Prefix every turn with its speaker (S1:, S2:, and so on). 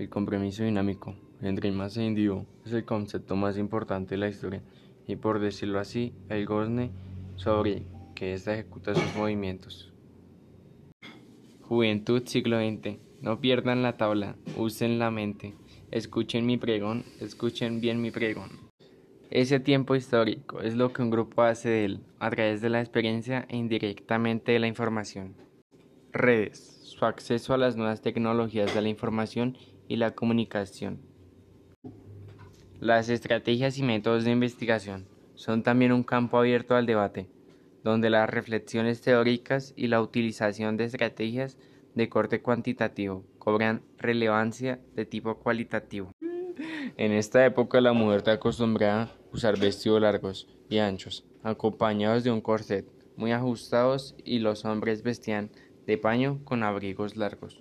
S1: El compromiso dinámico entre más e individuo es el concepto más importante de la historia y por decirlo así, el gozne sobre que ésta ejecuta sus movimientos. Juventud siglo XX. No pierdan la tabla, usen la mente. Escuchen mi pregón, escuchen bien mi pregón. Ese tiempo histórico es lo que un grupo hace de él, a través de la experiencia e indirectamente de la información. Redes, su acceso a las nuevas tecnologías de la información y la comunicación. Las estrategias y métodos de investigación son también un campo abierto al debate, donde las reflexiones teóricas y la utilización de estrategias de corte cuantitativo cobran relevancia de tipo cualitativo. En esta época la mujer está acostumbrada a usar vestidos largos y anchos, acompañados de un corset muy ajustados y los hombres vestían de paño con abrigos largos.